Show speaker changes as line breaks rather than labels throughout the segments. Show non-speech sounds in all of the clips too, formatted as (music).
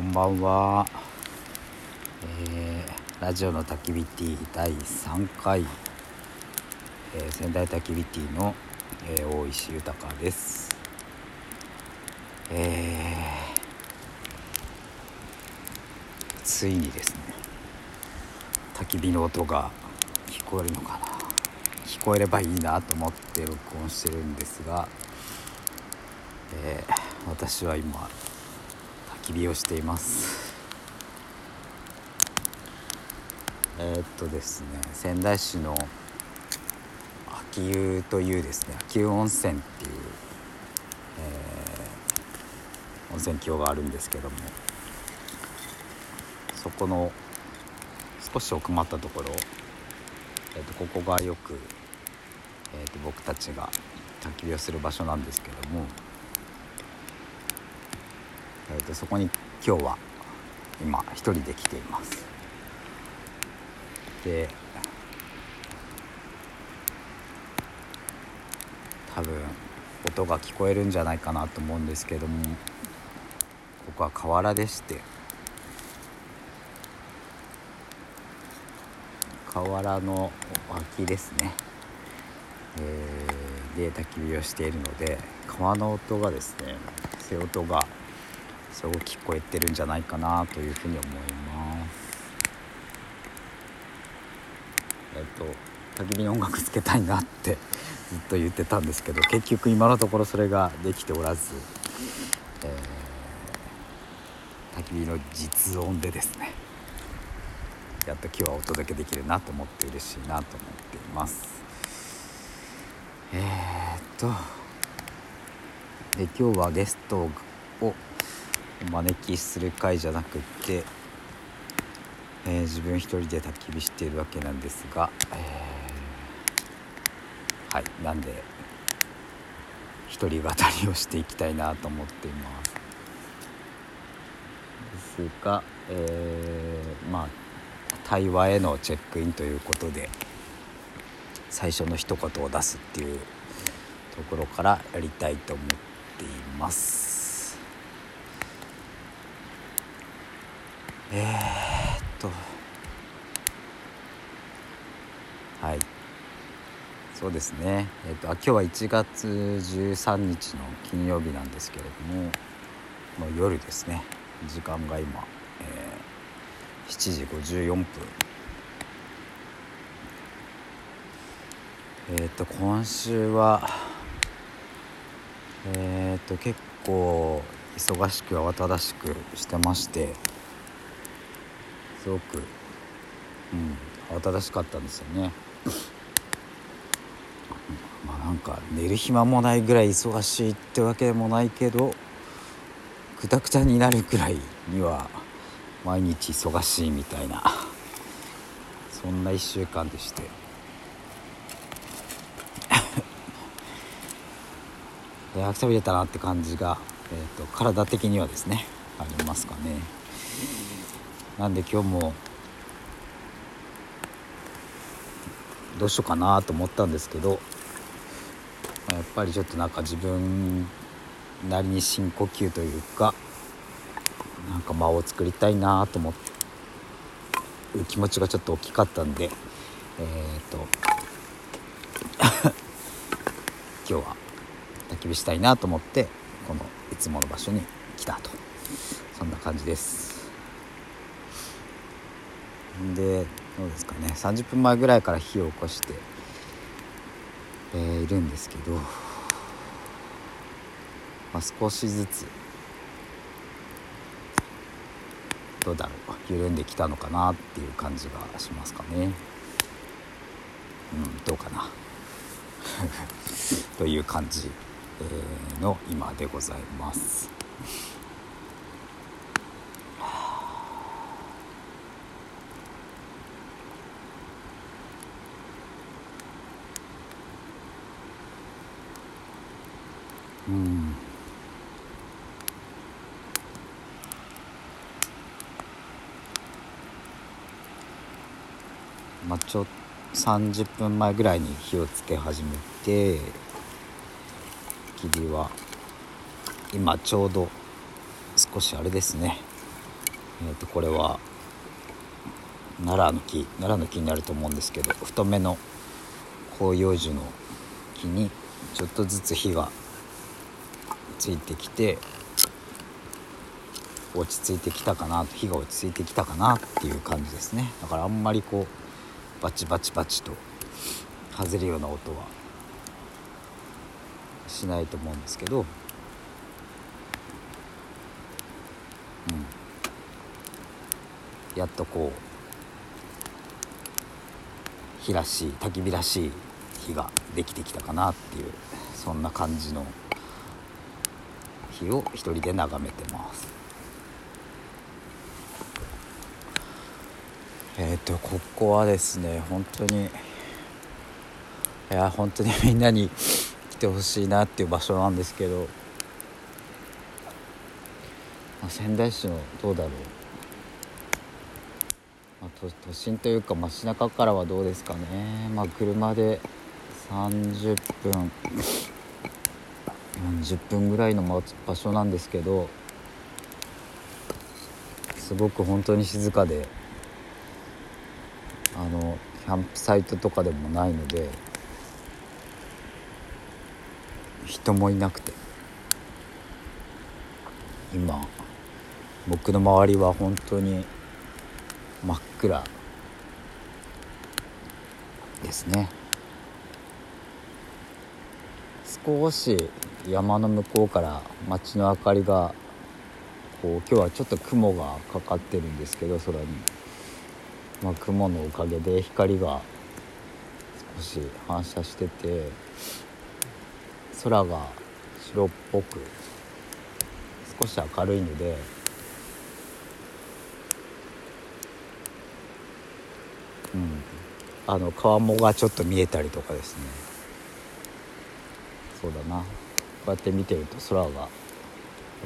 こんばんは、えー、ラジオの焚き火ティ第3回、えー、仙台焚き火ティの、えー、大石豊です。えー、ついにですね焚き火の音が聞こえるのかな。聞こえればいいなと思って録音してるんですが、えー、私は今き火をしています。えー、っとですね仙台市の秋湯というですね秋湯温泉っていう、えー、温泉郷があるんですけどもそこの少し奥まったところ、えー、とここがよく、えー、と僕たちが焚き火をする場所なんですけどもーと、そこに今日は今一人で来ています。で多分音が聞こえるんじゃないかなと思うんですけどもここは河原でして。河原の脇ですね、えー、で焚き火をしているので川の音がですね瀬音がすごく聞こえてるんじゃないかなというふうに思います。えっと焚き火に音楽つけたいなってずっと言ってたんですけど結局今のところそれができておらず、えー、焚き火の実音でですねやっと今日はお届けできるなと思って嬉しいなと思っています。えー、っとで今日はゲストをお招きする会じゃなくって、えー、自分一人で焚き火しているわけなんですが、えー、はいなんで一人語りをしていきたいなと思っていますですが、えー、まあ対話へのチェックインということで最初の一言を出すっていうところからやりたいと思っています。えー、っと。はい。そうですね。えー、っと今日は1月13日の金曜日なんですけれどももう夜ですね。時間が今、えー、7時54分。えっと今週はえっと結構忙しく慌ただしくしてましてすごく、うん、慌ただしかったんですよね。(coughs) まあなんか寝る暇もないぐらい忙しいってわけでもないけどくたくたになるくらいには毎日忙しいみたいなそんな1週間でして (coughs) でくたびれたなって感じが、えーと体的にはですねありますかね。なんで今日もどうしようかなと思ったんですけどやっぱりちょっとなんか自分なりに深呼吸というかなんか間を作りたいなと思う気持ちがちょっと大きかったんでえっ、と (laughs) 今日は焚き火したいなと思ってこのいつもの場所に来たとそんな感じです。でどうですかね。30分前ぐらいから火を起こして、えー、いるんですけど、まあ、少しずつどうだろう緩んできたのかなっていう感じがしますかね。うんどうかな。(laughs) という感じ、えの今でございます。ちょ30分前ぐらいに火をつけ始めて霧は今ちょうど少しあれですね。えー、とこれは奈良の木奈良の木になると思うんですけど太めの広葉樹の木にちょっとずつ火がついてきて落ち着いてきたかな火が落ち着いてきたかなっていう感じですね。だからあんまりこうバチバチバチと外れるような音はしないと思うんですけど、うん、やっとこう火らしい焚き火らしい火ができてきたかなっていうそんな感じの火を一人で眺めてます。えっ、ー、とここはですね本当にいや本当にみんなに来てほしいなっていう場所なんですけど、まあ、仙台市のどうだろう、まあ、都都心というか街中からはどうですかね。まあ車で30分40分ぐらいの場所なんですけどすごく本当に静かであのキャンプサイトとかでもないので人もいなくて今僕の周りは本当に真っ暗ですね少し山の向こうから街の明かりがこう今日はちょっと雲がかかってるんですけど空に。まあ、雲のおかげで光が少し反射してて空が白っぽく少し明るいのでうん。あの川面がちょっと見えたりとかですね。そうだな。こうやって見てると空がやっ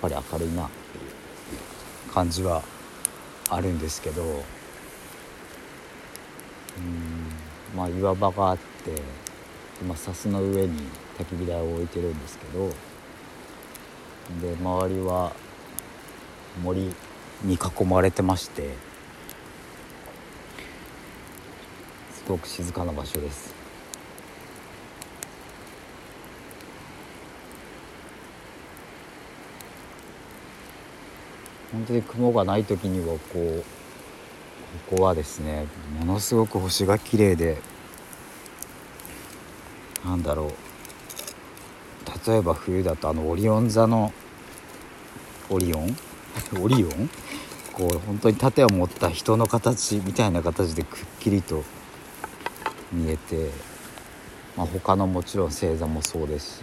ぱり明るいなっていう感じはあるんですけど。まあ岩場があって今砂州の上に焚き火台を置いてるんですけどで周りは森に囲まれてましてすごく静かな場所です。本当に雲がない時にはこうここはですねものすごく星が綺麗でなんだろう。例えば冬だとあのオリオン座のオリオン？(laughs) オリオン？こう本当に盾を持った人の形みたいな形でくっきりと見えて、まあ、他のもちろん星座もそうですし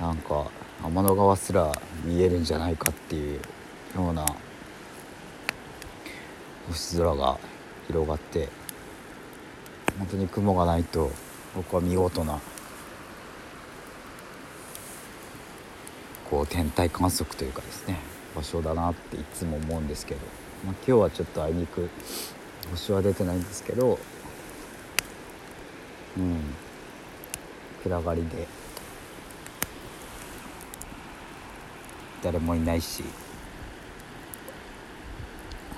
なんか天の川すら見えるんじゃないかっていうような星空が広がって本当に雲がないと僕は見事なこう天体観測というかですね場所だなっていつも思うんですけど、まあ、今日はちょっとあいにく星は出てないんですけどうん暗がりで誰もいないし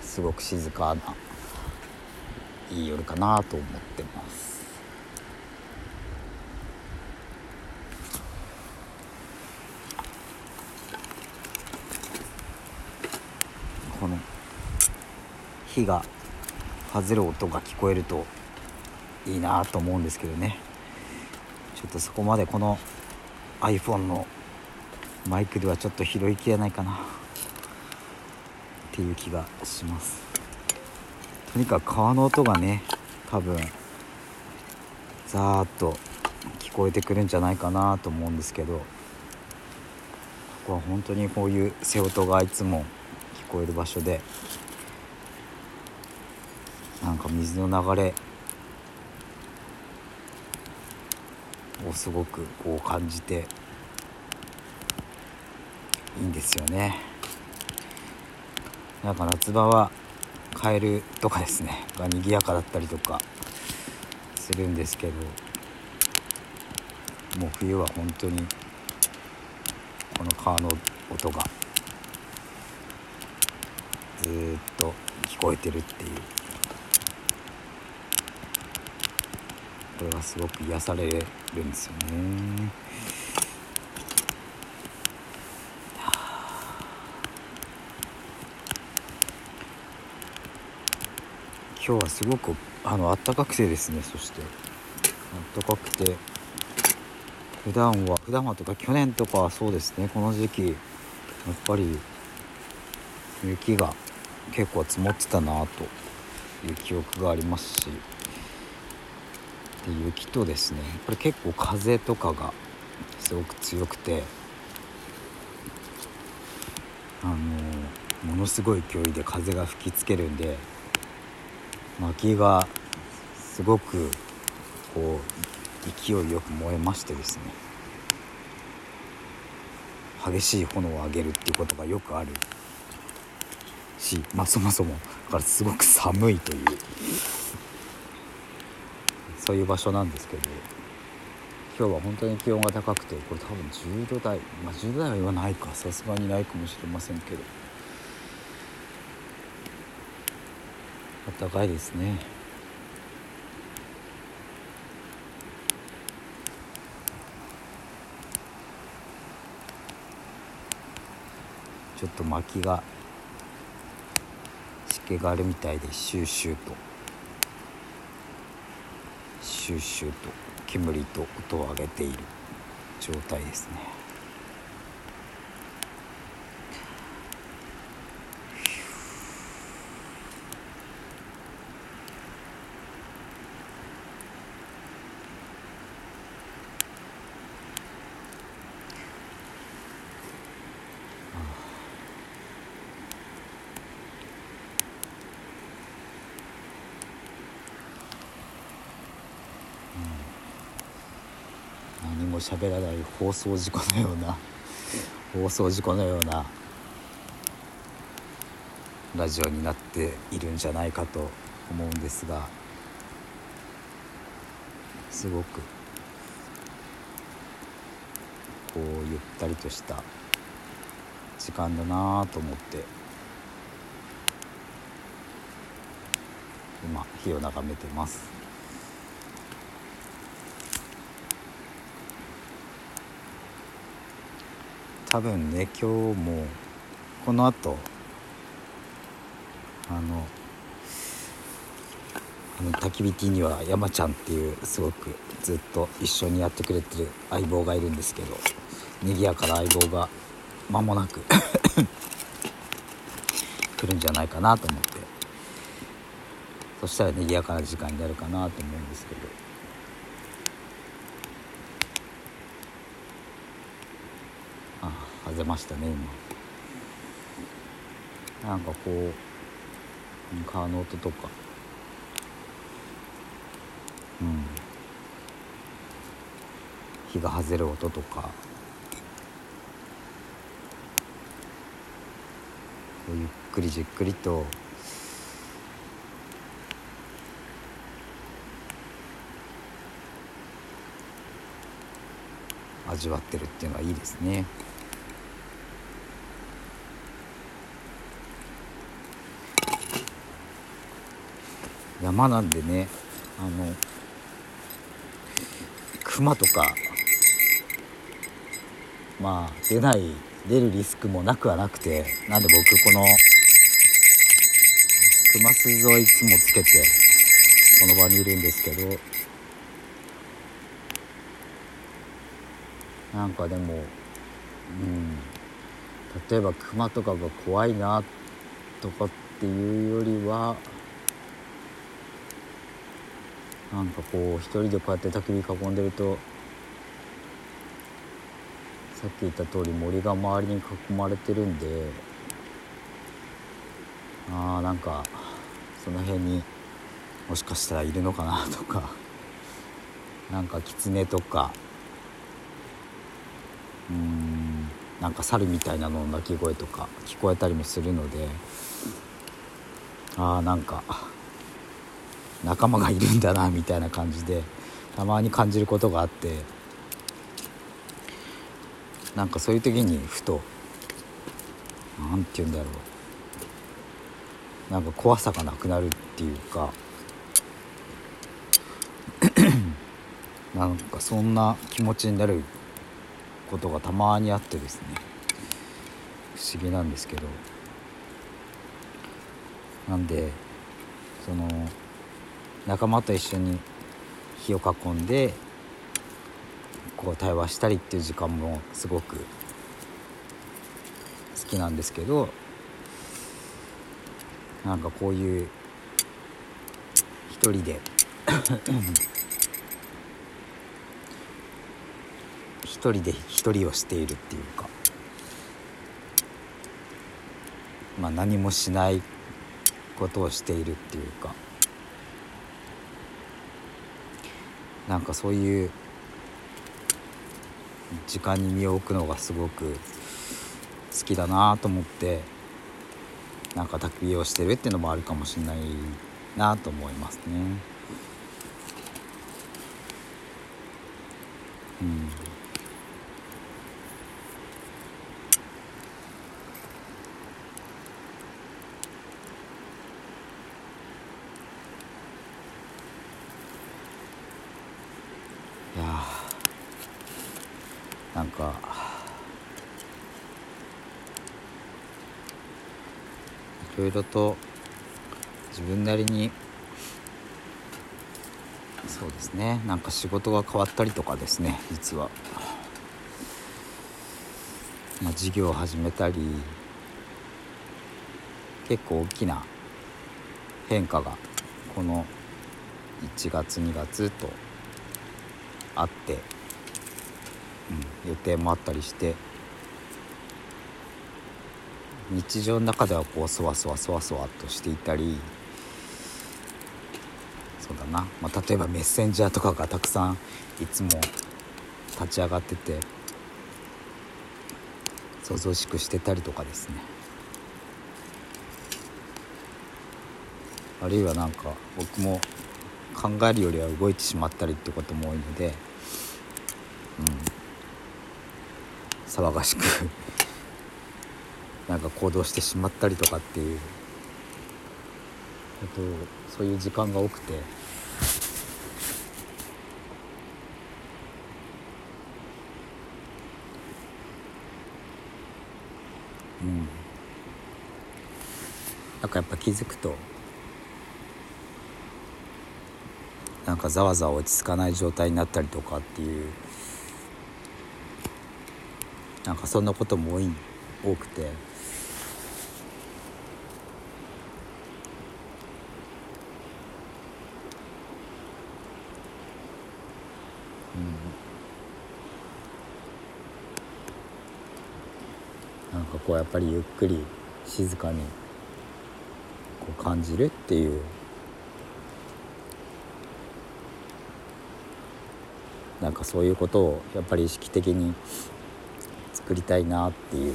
すごく静かないい夜かなと思ってます。この火が外れる音が聞こえるといいなと思うんですけどね。ちょっとそこまでこの iPhone のマイクではちょっと拾いきれないかな。っていう気がしますとにかく川の音がね多分ザーッと聞こえてくるんじゃないかなと思うんですけどここは本当にこういう瀬音がいつも聞こえる場所でなんか水の流れをすごくこう感じていいんですよね。なんか夏場はカエルとかですねが賑やかだったりとかするんですけどもう冬は本当にこの川の音がずっと聞こえてるっていうこれはすごく癒されるんですよね。今日はすごくあの暖かくてですねそして。暖かくて。普段は普段はとか去年とかはそうですねこの時期やっぱり雪が結構積もってたなという記憶がありますし。で雪とですねやっぱり結構風とかがすごく強くて。あのものすごい勢いで風が吹きつけるんで薪がすごくこう勢いよく燃えましてですね。激しい炎を上げるっていうことがよくあるし、まあ、そもそもだからすごく寒いというそういう場所なんですけど今日は本当に気温が高くてこれ多分10度台まあ10度台は言わないかさすがにないかもしれませんけど暖かいですね。ちょっと薪が湿気があるみたいでシューシューと。シューシューと煙と音を上げている状態ですね何も喋らない放送事故のような放送事故のようなラジオになっているんじゃないかと思うんですがすごくこうゆったりとした時間だなと思って今火を眺めてます。多分ね今日もこのあとあのあの焚き火ティには山ちゃんっていうすごくずっと一緒にやってくれてる相棒がいるんですけど賑やかな相棒が間もなく (coughs) 来るんじゃないかなと思って。そしたら賑やかな時間になるかなと思うんですけど。あ外れましたね今。なんかこう川の音とか。うん。日が外れる音とか。ゆっくりじっくりと。味わってるっていうのはいいですね。山なんでねあの熊とかまあ出ない出るリスクもなくはなくてなんで僕この熊鈴をいつもつけてこの場にいるんですけどなんかでもうん例えば熊とかが怖いなとかっていうよりはなんかこう一人でこうやって焚き火囲んでるとさっき言った通り森が周りに囲まれてるんであーなんかその辺にもしかしたらいるのかなとか (laughs) なんかキツネとかうーんなんか猿みたいなのの鳴き声とか聞こえたりもするのであーなんか仲間がいるんだなみたいな感じでたまに感じることがあってなんかそういう時にふと何て言うんだろう。なんか怖さがなくなるっていうか (clears throat) なんかそんな気持ちになることがたまにあってですね。不思議なんですけど。なんでその仲間と一緒に火を囲んでこう対話したりっていう時間もすごく好きなんですけどなんかこういう一人で (coughs) 一人で一人をしているっていうかまあ何もしないことをしているっていうか。なんかそういう時間に身を置くのがすごく好きだなと思ってなんか焚き火をしてるっていうのもあるかもしれないなと思いますね。なんか。いろいろと自分なりに。そうですね。なんか仕事が変わったりとかですね実は、まあ、事業を始めたり。結構大きな変化がこの1月2月とあって、予定もあったりして日常の中ではこうそわそわそわそわっとしていたりそうだな、まあ、例えばメッセンジャーとかがたくさんいつも立ち上がってて想像しくしてたりとかですね。あるいはなんか僕も考えるよりは動いてしまったりってことも多いので、うん、騒がしく (laughs) なんか行動してしまったりとかっていう。とそういう時間が多くて。うん。なんかやっぱ気づくとなんかざわざわ落ち着かない状態になったりとかっていうなんかそんなことも多い多くて。なんかこうやっぱりゆっくり静かにこう感じるっていうなんかそういうことをやっぱり意識的に作りたいなっていう。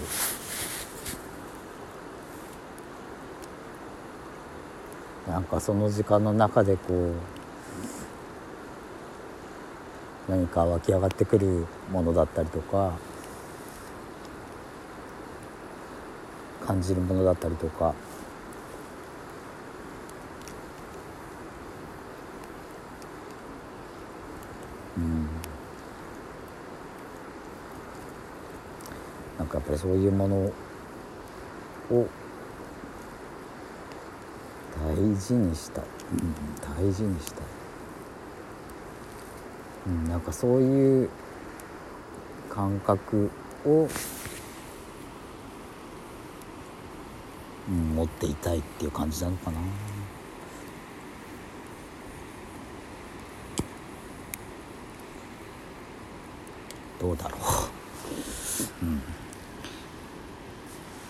なんかその時間の中でこう何か湧き上がってくるものだったりとか感じるものだったりとかうんなんかやっぱそういうものを大事にした。い、うん、大事にしたい、うん、なんかそういう感覚をうん、持っていたいっていう感じなのかな。どうだろう。うん。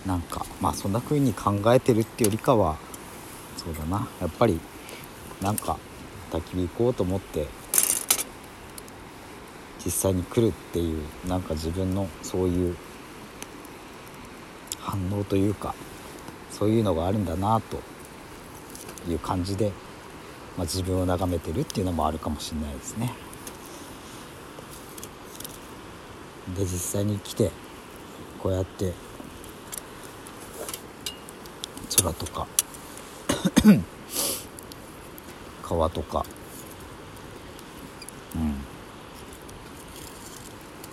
なんかまあそんな風に考えてるってよりかはそうだなやっぱりなんか焚き火行こうと思って実際に来るっていうなんか自分のそういう反応というかそういうのがあるんだなという感じで、まあ、自分を眺めてるっていうのもあるかもしれないですね。で実際に来てこうやって空とか。(coughs) 川とか。うん。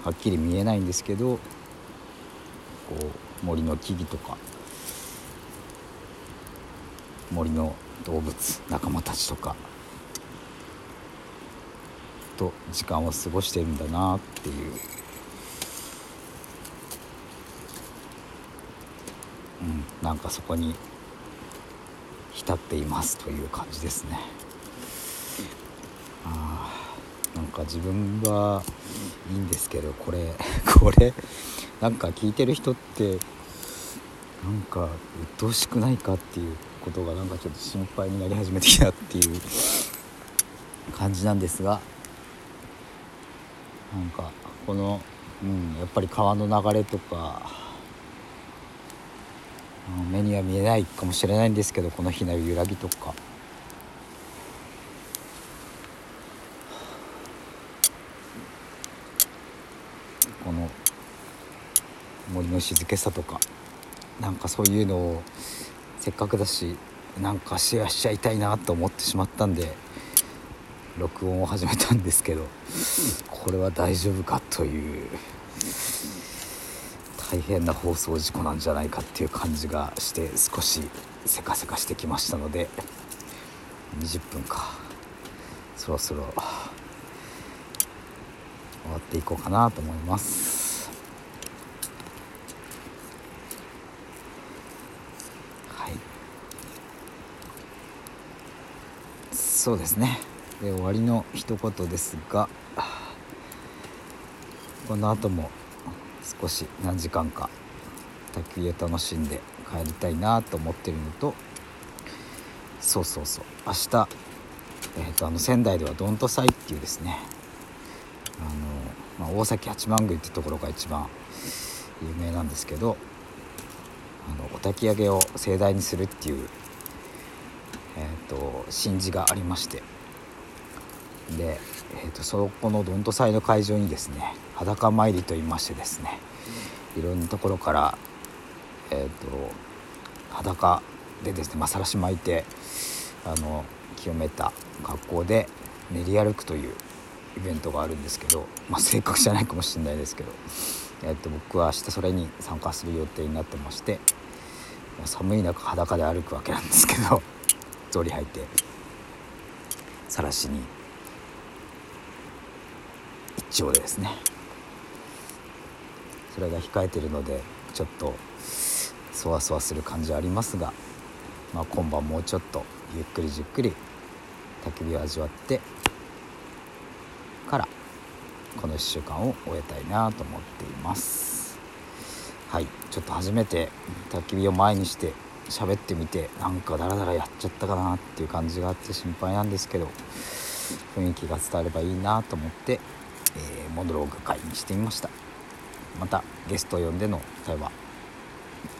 はっきり見えないんですけどこう森の木々とか。森の動物仲間たちとか。と時間を過ごしてるんだなっていう、うん、なんかそこに浸っていますという感じですね。あなんか自分はいいんですけどこれ (laughs) これなんか聞いてる人ってなんか鬱陶しくないかっていうことがなんかちょっと心配になり始めてきたっていう (laughs) 感じなんですがなんかこの、うん、やっぱり川の流れとか目には見えないかもしれないんですけどこの日の揺らぎとか。この森の静けさとかなんかそういうのをせっかくだしなんかシェアしちゃいたいなと思ってしまったんで録音を始めたんですけどこれは大丈夫かという。大変な放送事故なんじゃないかっていう感じがして少しせかせかしてきましたので20分か。そろそろ終わっていこうかなと思います。はい。そうですね。で終わりの一言ですがこの後も少し何時間か卓球を楽しんで帰りたいなと思ってるのとそうそうそう。明日、えーと、あの仙台ではどんと祭っていうですねあの、まあ、大崎八幡宮ってところが一番有名なんですけどあのお焚き上げを盛大にするっていう、えーと神事がありましてで、えーと、そこのどんと祭の会場にですね裸参りといいましてですねいろんなところから、えーと、裸でですね、ま、さらし巻いてあの清めた格好で練り歩くというイベントがあるんですけど、まあ、正確じゃないかもしれないですけど、えーと、僕は明日それに参加する予定になってまして寒い中裸で歩くわけなんですけど草履履いてさらしに一応ですね。それが控えてるのでちょっとそわそわする感じはありますが、まあ、今晩もうちょっとゆっくりじっくり焚き火を味わってからこの1週間を終えたいなと思っています。はい。ちょっと初めて焚き火を前にして喋ってみてなんかダラダラやっちゃったかなっていう感じがあって心配なんですけど雰囲気が伝わればいいなと思ってえー、モノローグ会にしてみました。またゲストを呼んでの対話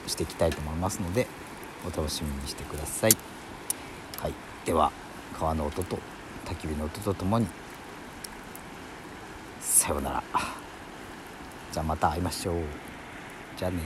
していきたいと思いますのでお楽しみにしてください、はい、では川の音と焚き火の音とともにさようなら。じゃあまた会いましょう。じゃあね